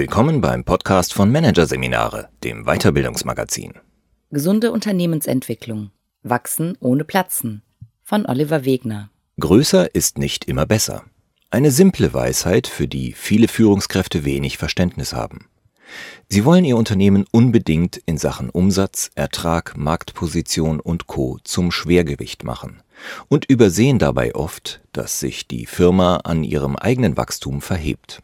Willkommen beim Podcast von Managerseminare, dem Weiterbildungsmagazin. Gesunde Unternehmensentwicklung. Wachsen ohne Platzen. Von Oliver Wegner. Größer ist nicht immer besser. Eine simple Weisheit, für die viele Führungskräfte wenig Verständnis haben. Sie wollen ihr Unternehmen unbedingt in Sachen Umsatz, Ertrag, Marktposition und Co. zum Schwergewicht machen und übersehen dabei oft, dass sich die Firma an ihrem eigenen Wachstum verhebt.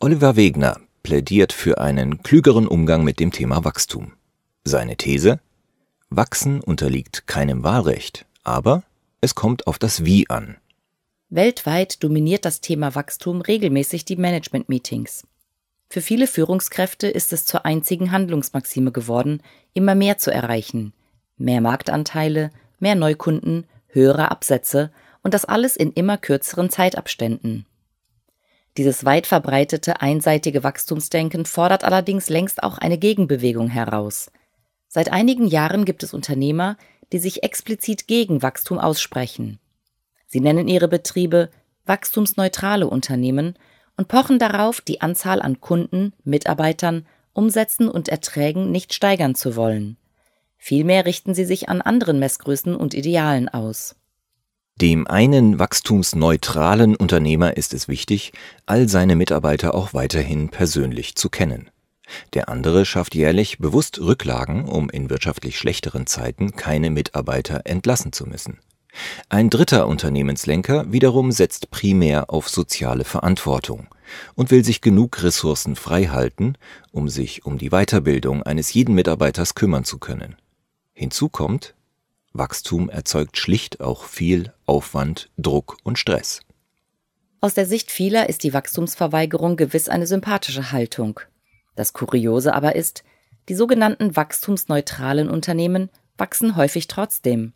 Oliver Wegner plädiert für einen klügeren Umgang mit dem Thema Wachstum. Seine These? Wachsen unterliegt keinem Wahlrecht, aber es kommt auf das Wie an. Weltweit dominiert das Thema Wachstum regelmäßig die Management-Meetings. Für viele Führungskräfte ist es zur einzigen Handlungsmaxime geworden, immer mehr zu erreichen. Mehr Marktanteile, mehr Neukunden, höhere Absätze und das alles in immer kürzeren Zeitabständen. Dieses weit verbreitete einseitige Wachstumsdenken fordert allerdings längst auch eine Gegenbewegung heraus. Seit einigen Jahren gibt es Unternehmer, die sich explizit gegen Wachstum aussprechen. Sie nennen ihre Betriebe wachstumsneutrale Unternehmen und pochen darauf, die Anzahl an Kunden, Mitarbeitern, Umsätzen und Erträgen nicht steigern zu wollen. Vielmehr richten sie sich an anderen Messgrößen und Idealen aus. Dem einen wachstumsneutralen Unternehmer ist es wichtig, all seine Mitarbeiter auch weiterhin persönlich zu kennen. Der andere schafft jährlich bewusst Rücklagen, um in wirtschaftlich schlechteren Zeiten keine Mitarbeiter entlassen zu müssen. Ein dritter Unternehmenslenker wiederum setzt primär auf soziale Verantwortung und will sich genug Ressourcen freihalten, um sich um die Weiterbildung eines jeden Mitarbeiters kümmern zu können. Hinzu kommt, Wachstum erzeugt schlicht auch viel Aufwand, Druck und Stress. Aus der Sicht vieler ist die Wachstumsverweigerung gewiss eine sympathische Haltung. Das Kuriose aber ist, die sogenannten wachstumsneutralen Unternehmen wachsen häufig trotzdem.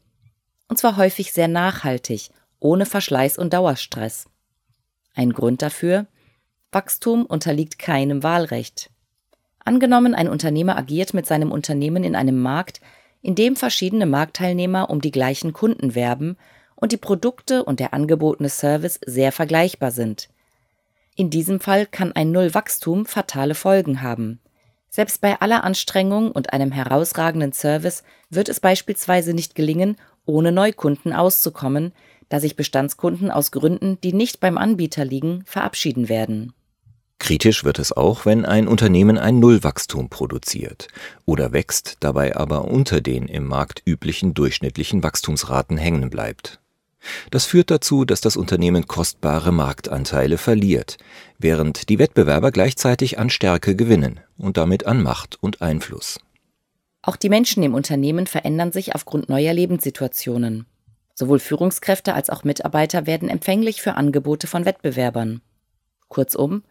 Und zwar häufig sehr nachhaltig, ohne Verschleiß und Dauerstress. Ein Grund dafür? Wachstum unterliegt keinem Wahlrecht. Angenommen, ein Unternehmer agiert mit seinem Unternehmen in einem Markt, in dem verschiedene Marktteilnehmer um die gleichen Kunden werben und die Produkte und der angebotene Service sehr vergleichbar sind. In diesem Fall kann ein Nullwachstum fatale Folgen haben. Selbst bei aller Anstrengung und einem herausragenden Service wird es beispielsweise nicht gelingen, ohne Neukunden auszukommen, da sich Bestandskunden aus Gründen, die nicht beim Anbieter liegen, verabschieden werden. Kritisch wird es auch, wenn ein Unternehmen ein Nullwachstum produziert oder wächst, dabei aber unter den im Markt üblichen durchschnittlichen Wachstumsraten hängen bleibt. Das führt dazu, dass das Unternehmen kostbare Marktanteile verliert, während die Wettbewerber gleichzeitig an Stärke gewinnen und damit an Macht und Einfluss. Auch die Menschen im Unternehmen verändern sich aufgrund neuer Lebenssituationen. Sowohl Führungskräfte als auch Mitarbeiter werden empfänglich für Angebote von Wettbewerbern. Kurzum,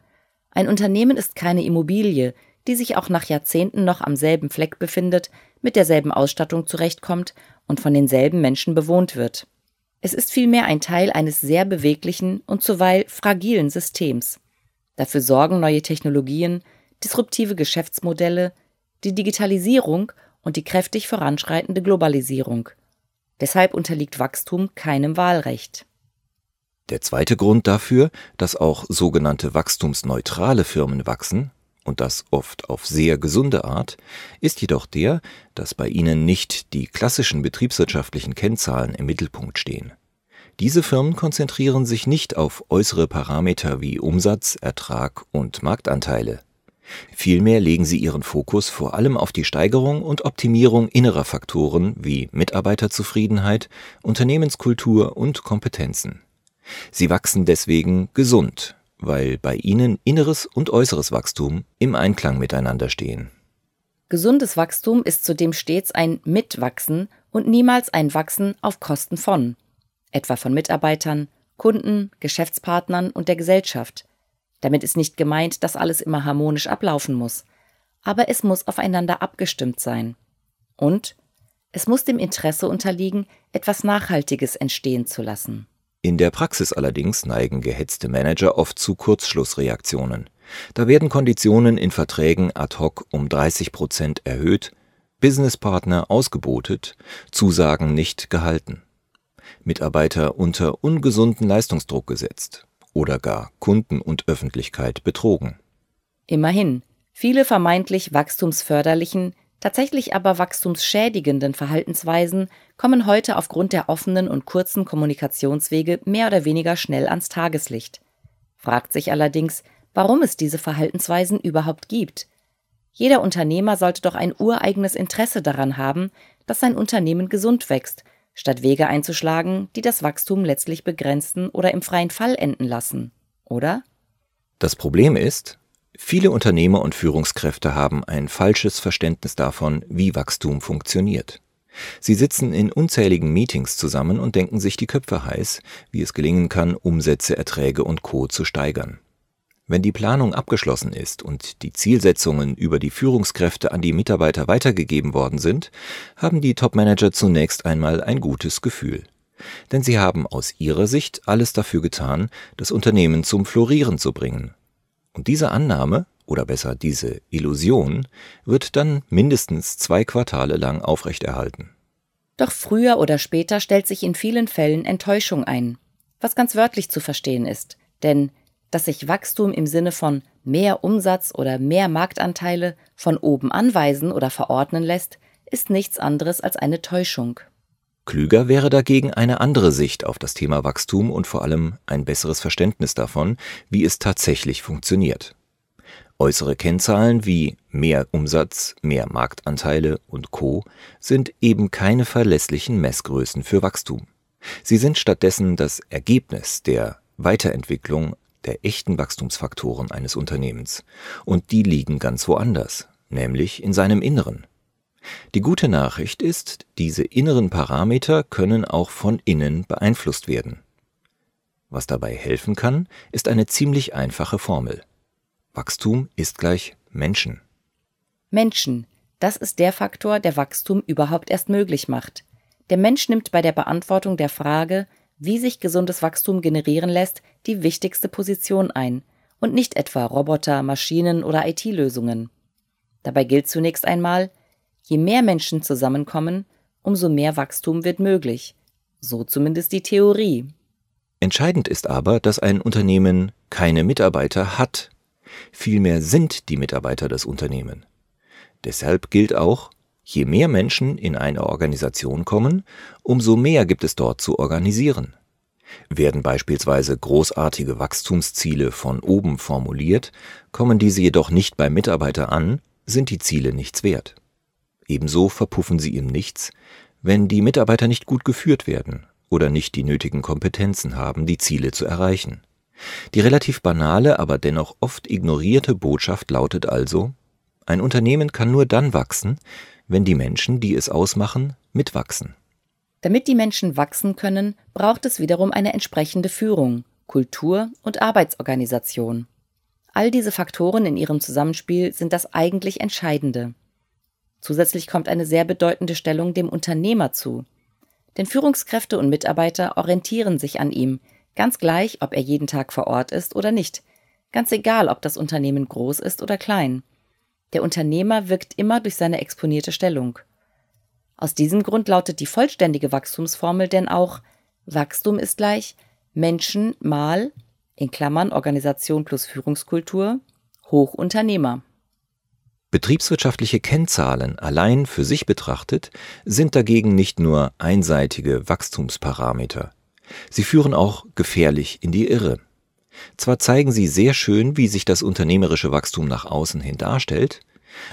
ein Unternehmen ist keine Immobilie, die sich auch nach Jahrzehnten noch am selben Fleck befindet, mit derselben Ausstattung zurechtkommt und von denselben Menschen bewohnt wird. Es ist vielmehr ein Teil eines sehr beweglichen und zuweilen fragilen Systems. Dafür sorgen neue Technologien, disruptive Geschäftsmodelle, die Digitalisierung und die kräftig voranschreitende Globalisierung. Deshalb unterliegt Wachstum keinem Wahlrecht. Der zweite Grund dafür, dass auch sogenannte wachstumsneutrale Firmen wachsen, und das oft auf sehr gesunde Art, ist jedoch der, dass bei ihnen nicht die klassischen betriebswirtschaftlichen Kennzahlen im Mittelpunkt stehen. Diese Firmen konzentrieren sich nicht auf äußere Parameter wie Umsatz, Ertrag und Marktanteile. Vielmehr legen sie ihren Fokus vor allem auf die Steigerung und Optimierung innerer Faktoren wie Mitarbeiterzufriedenheit, Unternehmenskultur und Kompetenzen. Sie wachsen deswegen gesund, weil bei ihnen inneres und äußeres Wachstum im Einklang miteinander stehen. Gesundes Wachstum ist zudem stets ein Mitwachsen und niemals ein Wachsen auf Kosten von, etwa von Mitarbeitern, Kunden, Geschäftspartnern und der Gesellschaft. Damit ist nicht gemeint, dass alles immer harmonisch ablaufen muss, aber es muss aufeinander abgestimmt sein. Und es muss dem Interesse unterliegen, etwas Nachhaltiges entstehen zu lassen. In der Praxis allerdings neigen gehetzte Manager oft zu Kurzschlussreaktionen. Da werden Konditionen in Verträgen ad hoc um 30 Prozent erhöht, Businesspartner ausgebotet, Zusagen nicht gehalten, Mitarbeiter unter ungesunden Leistungsdruck gesetzt oder gar Kunden und Öffentlichkeit betrogen. Immerhin, viele vermeintlich wachstumsförderlichen, tatsächlich aber wachstumsschädigenden Verhaltensweisen kommen heute aufgrund der offenen und kurzen Kommunikationswege mehr oder weniger schnell ans Tageslicht. Fragt sich allerdings, warum es diese Verhaltensweisen überhaupt gibt. Jeder Unternehmer sollte doch ein ureigenes Interesse daran haben, dass sein Unternehmen gesund wächst, statt Wege einzuschlagen, die das Wachstum letztlich begrenzen oder im freien Fall enden lassen, oder? Das Problem ist, viele Unternehmer und Führungskräfte haben ein falsches Verständnis davon, wie Wachstum funktioniert. Sie sitzen in unzähligen Meetings zusammen und denken sich die Köpfe heiß, wie es gelingen kann, Umsätze, Erträge und Co zu steigern. Wenn die Planung abgeschlossen ist und die Zielsetzungen über die Führungskräfte an die Mitarbeiter weitergegeben worden sind, haben die Topmanager zunächst einmal ein gutes Gefühl. Denn sie haben aus ihrer Sicht alles dafür getan, das Unternehmen zum Florieren zu bringen. Und diese Annahme, oder besser diese Illusion, wird dann mindestens zwei Quartale lang aufrechterhalten. Doch früher oder später stellt sich in vielen Fällen Enttäuschung ein, was ganz wörtlich zu verstehen ist, denn dass sich Wachstum im Sinne von mehr Umsatz oder mehr Marktanteile von oben anweisen oder verordnen lässt, ist nichts anderes als eine Täuschung. Klüger wäre dagegen eine andere Sicht auf das Thema Wachstum und vor allem ein besseres Verständnis davon, wie es tatsächlich funktioniert. Äußere Kennzahlen wie mehr Umsatz, mehr Marktanteile und Co sind eben keine verlässlichen Messgrößen für Wachstum. Sie sind stattdessen das Ergebnis der Weiterentwicklung der echten Wachstumsfaktoren eines Unternehmens, und die liegen ganz woanders, nämlich in seinem Inneren. Die gute Nachricht ist, diese inneren Parameter können auch von innen beeinflusst werden. Was dabei helfen kann, ist eine ziemlich einfache Formel. Wachstum ist gleich Menschen. Menschen, das ist der Faktor, der Wachstum überhaupt erst möglich macht. Der Mensch nimmt bei der Beantwortung der Frage, wie sich gesundes Wachstum generieren lässt, die wichtigste Position ein und nicht etwa Roboter, Maschinen oder IT-Lösungen. Dabei gilt zunächst einmal, je mehr Menschen zusammenkommen, umso mehr Wachstum wird möglich. So zumindest die Theorie. Entscheidend ist aber, dass ein Unternehmen keine Mitarbeiter hat. Vielmehr sind die Mitarbeiter das Unternehmen. Deshalb gilt auch, Je mehr Menschen in eine Organisation kommen, umso mehr gibt es dort zu organisieren. Werden beispielsweise großartige Wachstumsziele von oben formuliert, kommen diese jedoch nicht beim Mitarbeiter an, sind die Ziele nichts wert. Ebenso verpuffen sie im Nichts, wenn die Mitarbeiter nicht gut geführt werden oder nicht die nötigen Kompetenzen haben, die Ziele zu erreichen. Die relativ banale, aber dennoch oft ignorierte Botschaft lautet also, ein Unternehmen kann nur dann wachsen, wenn die Menschen, die es ausmachen, mitwachsen. Damit die Menschen wachsen können, braucht es wiederum eine entsprechende Führung, Kultur und Arbeitsorganisation. All diese Faktoren in ihrem Zusammenspiel sind das eigentlich Entscheidende. Zusätzlich kommt eine sehr bedeutende Stellung dem Unternehmer zu. Denn Führungskräfte und Mitarbeiter orientieren sich an ihm, ganz gleich, ob er jeden Tag vor Ort ist oder nicht, ganz egal, ob das Unternehmen groß ist oder klein. Der Unternehmer wirkt immer durch seine exponierte Stellung. Aus diesem Grund lautet die vollständige Wachstumsformel denn auch Wachstum ist gleich Menschen mal in Klammern Organisation plus Führungskultur hoch Unternehmer. Betriebswirtschaftliche Kennzahlen allein für sich betrachtet sind dagegen nicht nur einseitige Wachstumsparameter. Sie führen auch gefährlich in die Irre. Zwar zeigen sie sehr schön, wie sich das unternehmerische Wachstum nach außen hin darstellt,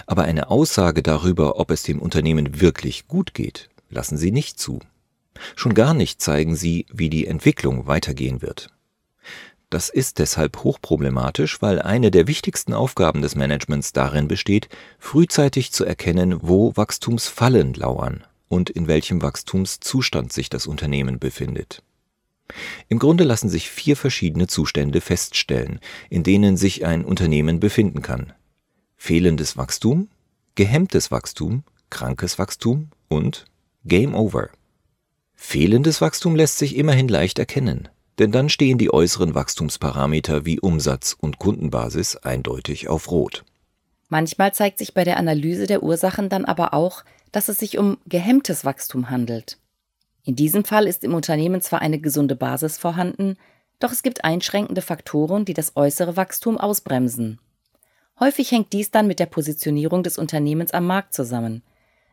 aber eine Aussage darüber, ob es dem Unternehmen wirklich gut geht, lassen sie nicht zu. Schon gar nicht zeigen sie, wie die Entwicklung weitergehen wird. Das ist deshalb hochproblematisch, weil eine der wichtigsten Aufgaben des Managements darin besteht, frühzeitig zu erkennen, wo Wachstumsfallen lauern und in welchem Wachstumszustand sich das Unternehmen befindet. Im Grunde lassen sich vier verschiedene Zustände feststellen, in denen sich ein Unternehmen befinden kann. Fehlendes Wachstum, gehemmtes Wachstum, krankes Wachstum und Game Over. Fehlendes Wachstum lässt sich immerhin leicht erkennen, denn dann stehen die äußeren Wachstumsparameter wie Umsatz und Kundenbasis eindeutig auf Rot. Manchmal zeigt sich bei der Analyse der Ursachen dann aber auch, dass es sich um gehemmtes Wachstum handelt. In diesem Fall ist im Unternehmen zwar eine gesunde Basis vorhanden, doch es gibt einschränkende Faktoren, die das äußere Wachstum ausbremsen. Häufig hängt dies dann mit der Positionierung des Unternehmens am Markt zusammen.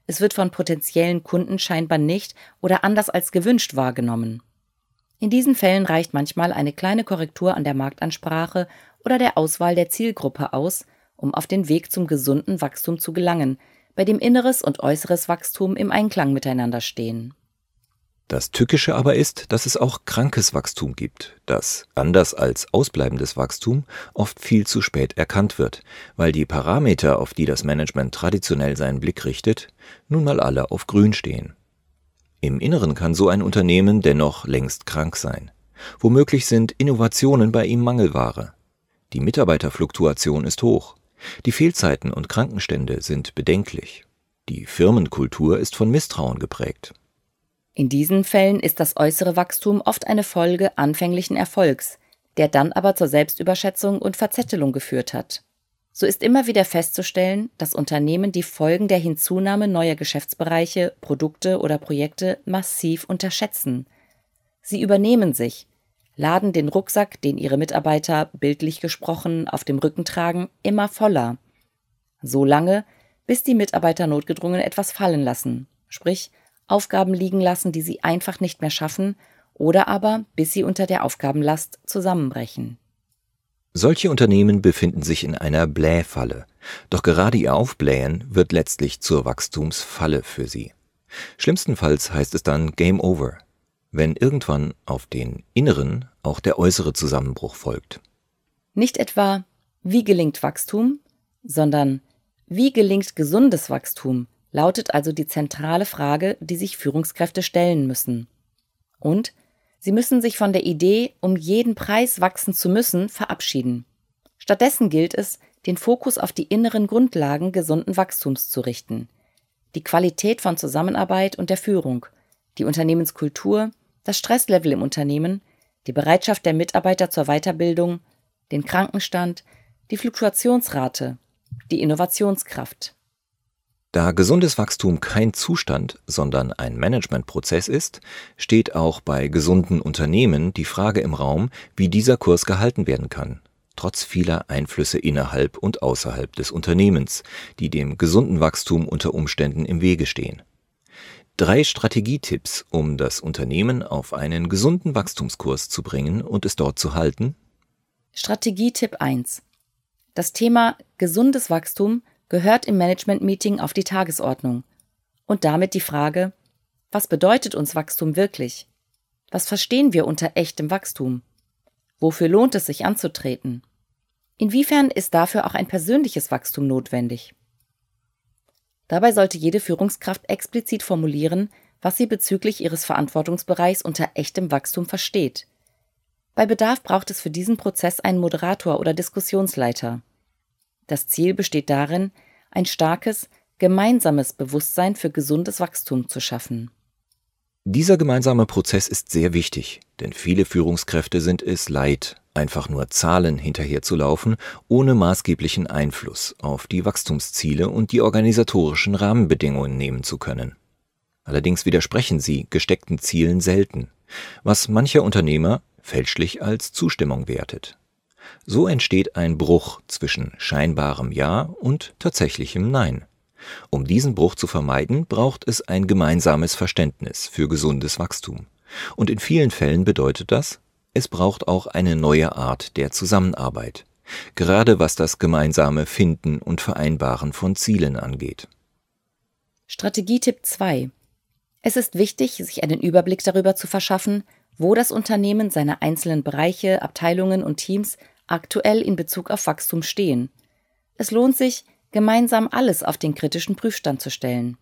Es wird von potenziellen Kunden scheinbar nicht oder anders als gewünscht wahrgenommen. In diesen Fällen reicht manchmal eine kleine Korrektur an der Marktansprache oder der Auswahl der Zielgruppe aus, um auf den Weg zum gesunden Wachstum zu gelangen, bei dem inneres und äußeres Wachstum im Einklang miteinander stehen. Das Tückische aber ist, dass es auch krankes Wachstum gibt, das, anders als ausbleibendes Wachstum, oft viel zu spät erkannt wird, weil die Parameter, auf die das Management traditionell seinen Blick richtet, nun mal alle auf grün stehen. Im Inneren kann so ein Unternehmen dennoch längst krank sein. Womöglich sind Innovationen bei ihm Mangelware. Die Mitarbeiterfluktuation ist hoch. Die Fehlzeiten und Krankenstände sind bedenklich. Die Firmenkultur ist von Misstrauen geprägt. In diesen Fällen ist das äußere Wachstum oft eine Folge anfänglichen Erfolgs, der dann aber zur Selbstüberschätzung und Verzettelung geführt hat. So ist immer wieder festzustellen, dass Unternehmen die Folgen der Hinzunahme neuer Geschäftsbereiche, Produkte oder Projekte massiv unterschätzen. Sie übernehmen sich, laden den Rucksack, den ihre Mitarbeiter, bildlich gesprochen, auf dem Rücken tragen, immer voller. So lange, bis die Mitarbeiter notgedrungen etwas fallen lassen, sprich Aufgaben liegen lassen, die sie einfach nicht mehr schaffen, oder aber bis sie unter der Aufgabenlast zusammenbrechen. Solche Unternehmen befinden sich in einer Blähfalle, doch gerade ihr Aufblähen wird letztlich zur Wachstumsfalle für sie. Schlimmstenfalls heißt es dann Game Over, wenn irgendwann auf den inneren auch der äußere Zusammenbruch folgt. Nicht etwa, wie gelingt Wachstum, sondern wie gelingt gesundes Wachstum, lautet also die zentrale Frage, die sich Führungskräfte stellen müssen. Und Sie müssen sich von der Idee, um jeden Preis wachsen zu müssen, verabschieden. Stattdessen gilt es, den Fokus auf die inneren Grundlagen gesunden Wachstums zu richten. Die Qualität von Zusammenarbeit und der Führung, die Unternehmenskultur, das Stresslevel im Unternehmen, die Bereitschaft der Mitarbeiter zur Weiterbildung, den Krankenstand, die Fluktuationsrate, die Innovationskraft. Da gesundes Wachstum kein Zustand, sondern ein Managementprozess ist, steht auch bei gesunden Unternehmen die Frage im Raum, wie dieser Kurs gehalten werden kann, trotz vieler Einflüsse innerhalb und außerhalb des Unternehmens, die dem gesunden Wachstum unter Umständen im Wege stehen. Drei Strategietipps, um das Unternehmen auf einen gesunden Wachstumskurs zu bringen und es dort zu halten. Strategietipp 1. Das Thema gesundes Wachstum gehört im Management-Meeting auf die Tagesordnung. Und damit die Frage, was bedeutet uns Wachstum wirklich? Was verstehen wir unter echtem Wachstum? Wofür lohnt es sich anzutreten? Inwiefern ist dafür auch ein persönliches Wachstum notwendig? Dabei sollte jede Führungskraft explizit formulieren, was sie bezüglich ihres Verantwortungsbereichs unter echtem Wachstum versteht. Bei Bedarf braucht es für diesen Prozess einen Moderator oder Diskussionsleiter. Das Ziel besteht darin, ein starkes, gemeinsames Bewusstsein für gesundes Wachstum zu schaffen. Dieser gemeinsame Prozess ist sehr wichtig, denn viele Führungskräfte sind es leid, einfach nur Zahlen hinterherzulaufen, ohne maßgeblichen Einfluss auf die Wachstumsziele und die organisatorischen Rahmenbedingungen nehmen zu können. Allerdings widersprechen sie gesteckten Zielen selten, was mancher Unternehmer fälschlich als Zustimmung wertet. So entsteht ein Bruch zwischen scheinbarem Ja und tatsächlichem Nein. Um diesen Bruch zu vermeiden, braucht es ein gemeinsames Verständnis für gesundes Wachstum. Und in vielen Fällen bedeutet das, es braucht auch eine neue Art der Zusammenarbeit, gerade was das gemeinsame Finden und Vereinbaren von Zielen angeht. Strategietipp 2. Es ist wichtig, sich einen Überblick darüber zu verschaffen, wo das Unternehmen seine einzelnen Bereiche, Abteilungen und Teams aktuell in Bezug auf Wachstum stehen. Es lohnt sich, gemeinsam alles auf den kritischen Prüfstand zu stellen.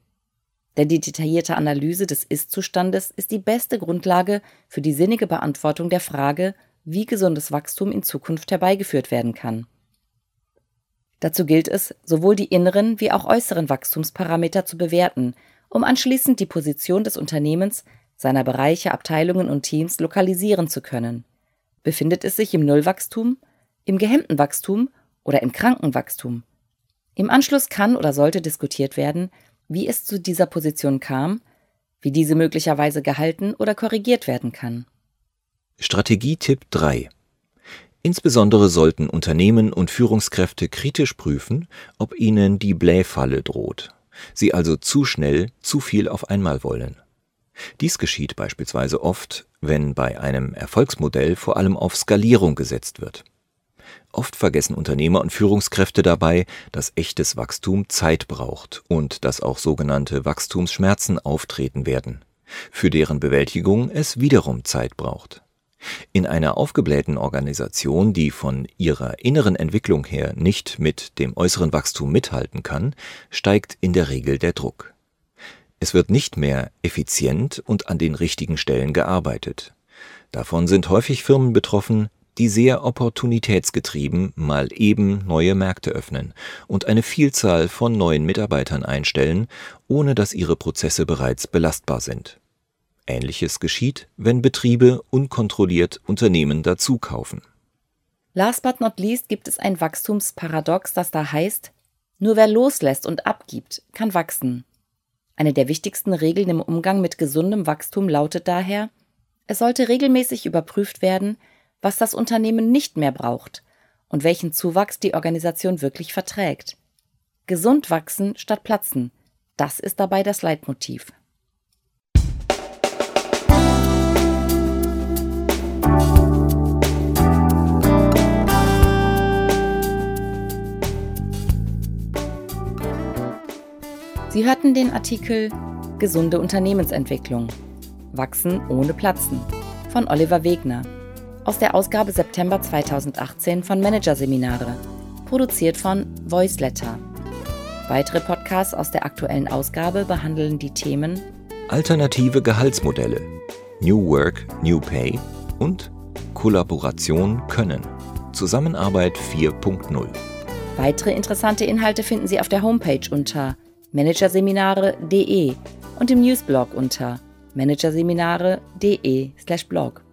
Denn die detaillierte Analyse des Ist-Zustandes ist die beste Grundlage für die sinnige Beantwortung der Frage, wie gesundes Wachstum in Zukunft herbeigeführt werden kann. Dazu gilt es, sowohl die inneren wie auch äußeren Wachstumsparameter zu bewerten, um anschließend die Position des Unternehmens, seiner Bereiche, Abteilungen und Teams lokalisieren zu können. Befindet es sich im Nullwachstum, im gehemmten Wachstum oder im kranken Wachstum. Im Anschluss kann oder sollte diskutiert werden, wie es zu dieser Position kam, wie diese möglicherweise gehalten oder korrigiert werden kann. Strategietipp 3 Insbesondere sollten Unternehmen und Führungskräfte kritisch prüfen, ob ihnen die Blähfalle droht, sie also zu schnell zu viel auf einmal wollen. Dies geschieht beispielsweise oft, wenn bei einem Erfolgsmodell vor allem auf Skalierung gesetzt wird. Oft vergessen Unternehmer und Führungskräfte dabei, dass echtes Wachstum Zeit braucht und dass auch sogenannte Wachstumsschmerzen auftreten werden, für deren Bewältigung es wiederum Zeit braucht. In einer aufgeblähten Organisation, die von ihrer inneren Entwicklung her nicht mit dem äußeren Wachstum mithalten kann, steigt in der Regel der Druck. Es wird nicht mehr effizient und an den richtigen Stellen gearbeitet. Davon sind häufig Firmen betroffen, die sehr opportunitätsgetrieben mal eben neue Märkte öffnen und eine Vielzahl von neuen Mitarbeitern einstellen, ohne dass ihre Prozesse bereits belastbar sind. Ähnliches geschieht, wenn Betriebe unkontrolliert Unternehmen dazukaufen. Last but not least gibt es ein Wachstumsparadox, das da heißt, nur wer loslässt und abgibt, kann wachsen. Eine der wichtigsten Regeln im Umgang mit gesundem Wachstum lautet daher, es sollte regelmäßig überprüft werden, was das Unternehmen nicht mehr braucht und welchen Zuwachs die Organisation wirklich verträgt. Gesund wachsen statt platzen, das ist dabei das Leitmotiv. Sie hörten den Artikel Gesunde Unternehmensentwicklung. Wachsen ohne Platzen von Oliver Wegner aus der Ausgabe September 2018 von Managerseminare, produziert von Voiceletter. Weitere Podcasts aus der aktuellen Ausgabe behandeln die Themen Alternative Gehaltsmodelle, New Work, New Pay und Kollaboration können. Zusammenarbeit 4.0. Weitere interessante Inhalte finden Sie auf der Homepage unter managerseminare.de und im Newsblog unter managerseminare.de/blog.